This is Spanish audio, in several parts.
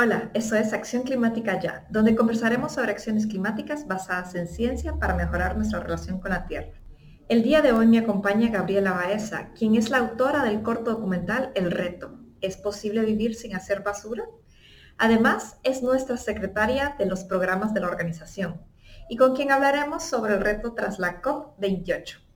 Hola, eso es Acción Climática Ya, donde conversaremos sobre acciones climáticas basadas en ciencia para mejorar nuestra relación con la Tierra. El día de hoy me acompaña Gabriela Baeza, quien es la autora del corto documental El Reto. ¿Es posible vivir sin hacer basura? Además, es nuestra secretaria de los programas de la organización y con quien hablaremos sobre el reto tras la COP28.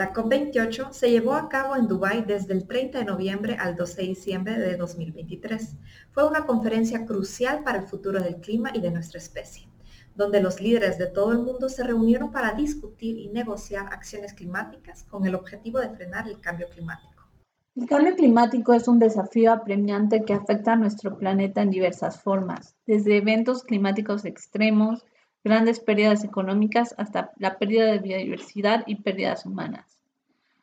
La COP28 se llevó a cabo en Dubái desde el 30 de noviembre al 12 de diciembre de 2023. Fue una conferencia crucial para el futuro del clima y de nuestra especie, donde los líderes de todo el mundo se reunieron para discutir y negociar acciones climáticas con el objetivo de frenar el cambio climático. El cambio climático es un desafío apremiante que afecta a nuestro planeta en diversas formas, desde eventos climáticos extremos, grandes pérdidas económicas, hasta la pérdida de biodiversidad y pérdidas humanas.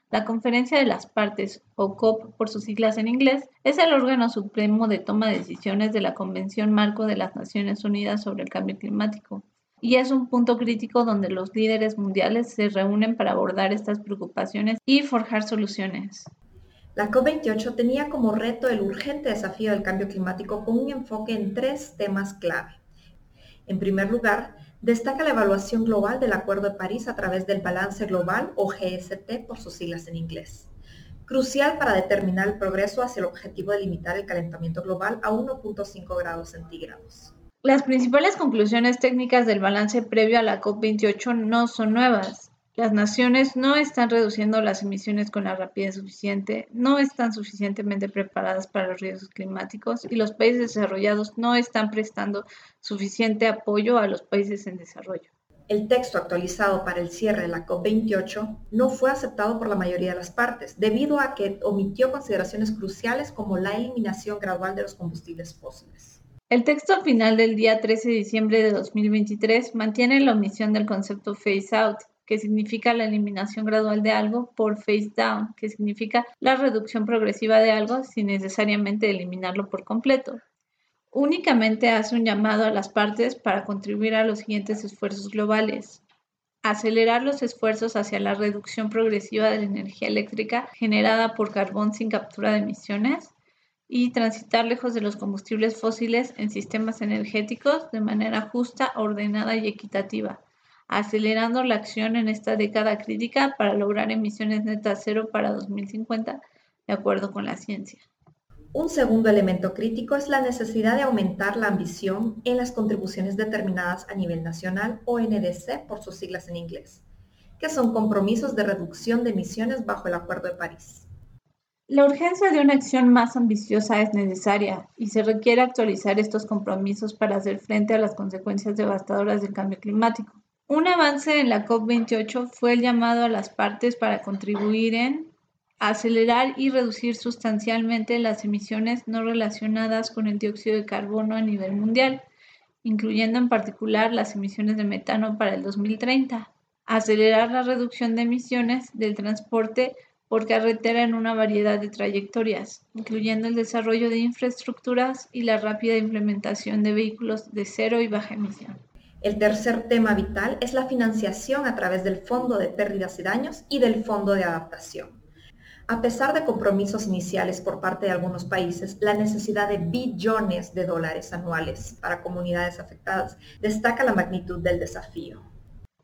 La Conferencia de las Partes, o COP por sus siglas en inglés, es el órgano supremo de toma de decisiones de la Convención Marco de las Naciones Unidas sobre el Cambio Climático, y es un punto crítico donde los líderes mundiales se reúnen para abordar estas preocupaciones y forjar soluciones. La COP28 tenía como reto el urgente desafío del cambio climático con un enfoque en tres temas clave. En primer lugar, destaca la evaluación global del Acuerdo de París a través del Balance Global o GST por sus siglas en inglés, crucial para determinar el progreso hacia el objetivo de limitar el calentamiento global a 1.5 grados centígrados. Las principales conclusiones técnicas del balance previo a la COP28 no son nuevas. Las naciones no están reduciendo las emisiones con la rapidez suficiente, no están suficientemente preparadas para los riesgos climáticos y los países desarrollados no están prestando suficiente apoyo a los países en desarrollo. El texto actualizado para el cierre de la COP28 no fue aceptado por la mayoría de las partes, debido a que omitió consideraciones cruciales como la eliminación gradual de los combustibles fósiles. El texto final del día 13 de diciembre de 2023 mantiene la omisión del concepto phase out, que significa la eliminación gradual de algo, por face down, que significa la reducción progresiva de algo sin necesariamente eliminarlo por completo. Únicamente hace un llamado a las partes para contribuir a los siguientes esfuerzos globales. Acelerar los esfuerzos hacia la reducción progresiva de la energía eléctrica generada por carbón sin captura de emisiones y transitar lejos de los combustibles fósiles en sistemas energéticos de manera justa, ordenada y equitativa acelerando la acción en esta década crítica para lograr emisiones netas cero para 2050, de acuerdo con la ciencia. Un segundo elemento crítico es la necesidad de aumentar la ambición en las contribuciones determinadas a nivel nacional o NDC por sus siglas en inglés, que son compromisos de reducción de emisiones bajo el Acuerdo de París. La urgencia de una acción más ambiciosa es necesaria y se requiere actualizar estos compromisos para hacer frente a las consecuencias devastadoras del cambio climático. Un avance en la COP28 fue el llamado a las partes para contribuir en acelerar y reducir sustancialmente las emisiones no relacionadas con el dióxido de carbono a nivel mundial, incluyendo en particular las emisiones de metano para el 2030, acelerar la reducción de emisiones del transporte por carretera en una variedad de trayectorias, incluyendo el desarrollo de infraestructuras y la rápida implementación de vehículos de cero y baja emisión. El tercer tema vital es la financiación a través del Fondo de Pérdidas y Daños y del Fondo de Adaptación. A pesar de compromisos iniciales por parte de algunos países, la necesidad de billones de dólares anuales para comunidades afectadas destaca la magnitud del desafío.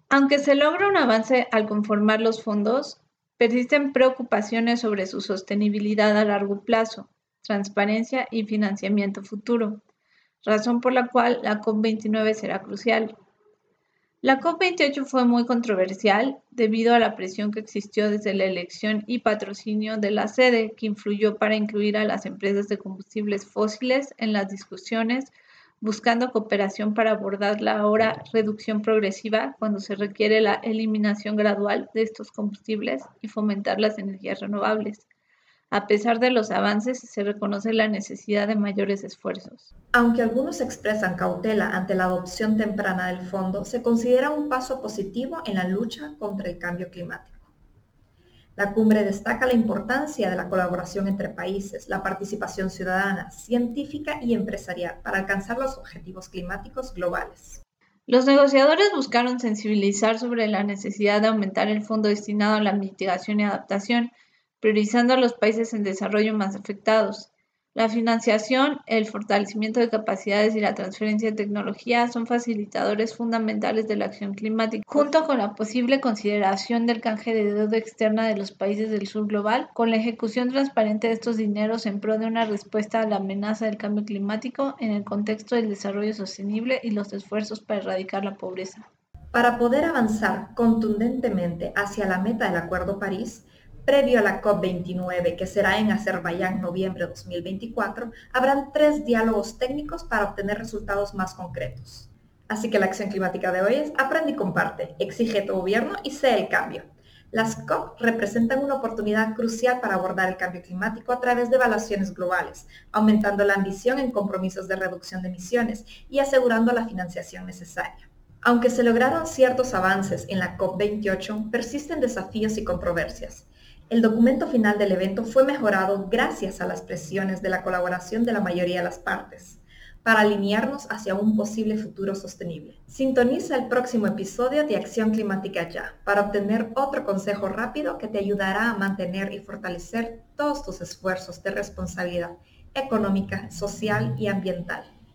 Aunque se logra un avance al conformar los fondos, persisten preocupaciones sobre su sostenibilidad a largo plazo, transparencia y financiamiento futuro razón por la cual la COP29 será crucial. La COP28 fue muy controversial debido a la presión que existió desde la elección y patrocinio de la sede, que influyó para incluir a las empresas de combustibles fósiles en las discusiones, buscando cooperación para abordar la ahora reducción progresiva cuando se requiere la eliminación gradual de estos combustibles y fomentar las energías renovables. A pesar de los avances, se reconoce la necesidad de mayores esfuerzos. Aunque algunos expresan cautela ante la adopción temprana del fondo, se considera un paso positivo en la lucha contra el cambio climático. La cumbre destaca la importancia de la colaboración entre países, la participación ciudadana, científica y empresarial para alcanzar los objetivos climáticos globales. Los negociadores buscaron sensibilizar sobre la necesidad de aumentar el fondo destinado a la mitigación y adaptación priorizando a los países en desarrollo más afectados. La financiación, el fortalecimiento de capacidades y la transferencia de tecnología son facilitadores fundamentales de la acción climática, junto con la posible consideración del canje de deuda externa de los países del sur global, con la ejecución transparente de estos dineros en pro de una respuesta a la amenaza del cambio climático en el contexto del desarrollo sostenible y los esfuerzos para erradicar la pobreza. Para poder avanzar contundentemente hacia la meta del Acuerdo París, Previo a la COP29, que será en Azerbaiyán noviembre de 2024, habrán tres diálogos técnicos para obtener resultados más concretos. Así que la acción climática de hoy es aprende y comparte, exige tu gobierno y sé el cambio. Las COP representan una oportunidad crucial para abordar el cambio climático a través de evaluaciones globales, aumentando la ambición en compromisos de reducción de emisiones y asegurando la financiación necesaria. Aunque se lograron ciertos avances en la COP28, persisten desafíos y controversias. El documento final del evento fue mejorado gracias a las presiones de la colaboración de la mayoría de las partes para alinearnos hacia un posible futuro sostenible. Sintoniza el próximo episodio de Acción Climática Ya para obtener otro consejo rápido que te ayudará a mantener y fortalecer todos tus esfuerzos de responsabilidad económica, social y ambiental.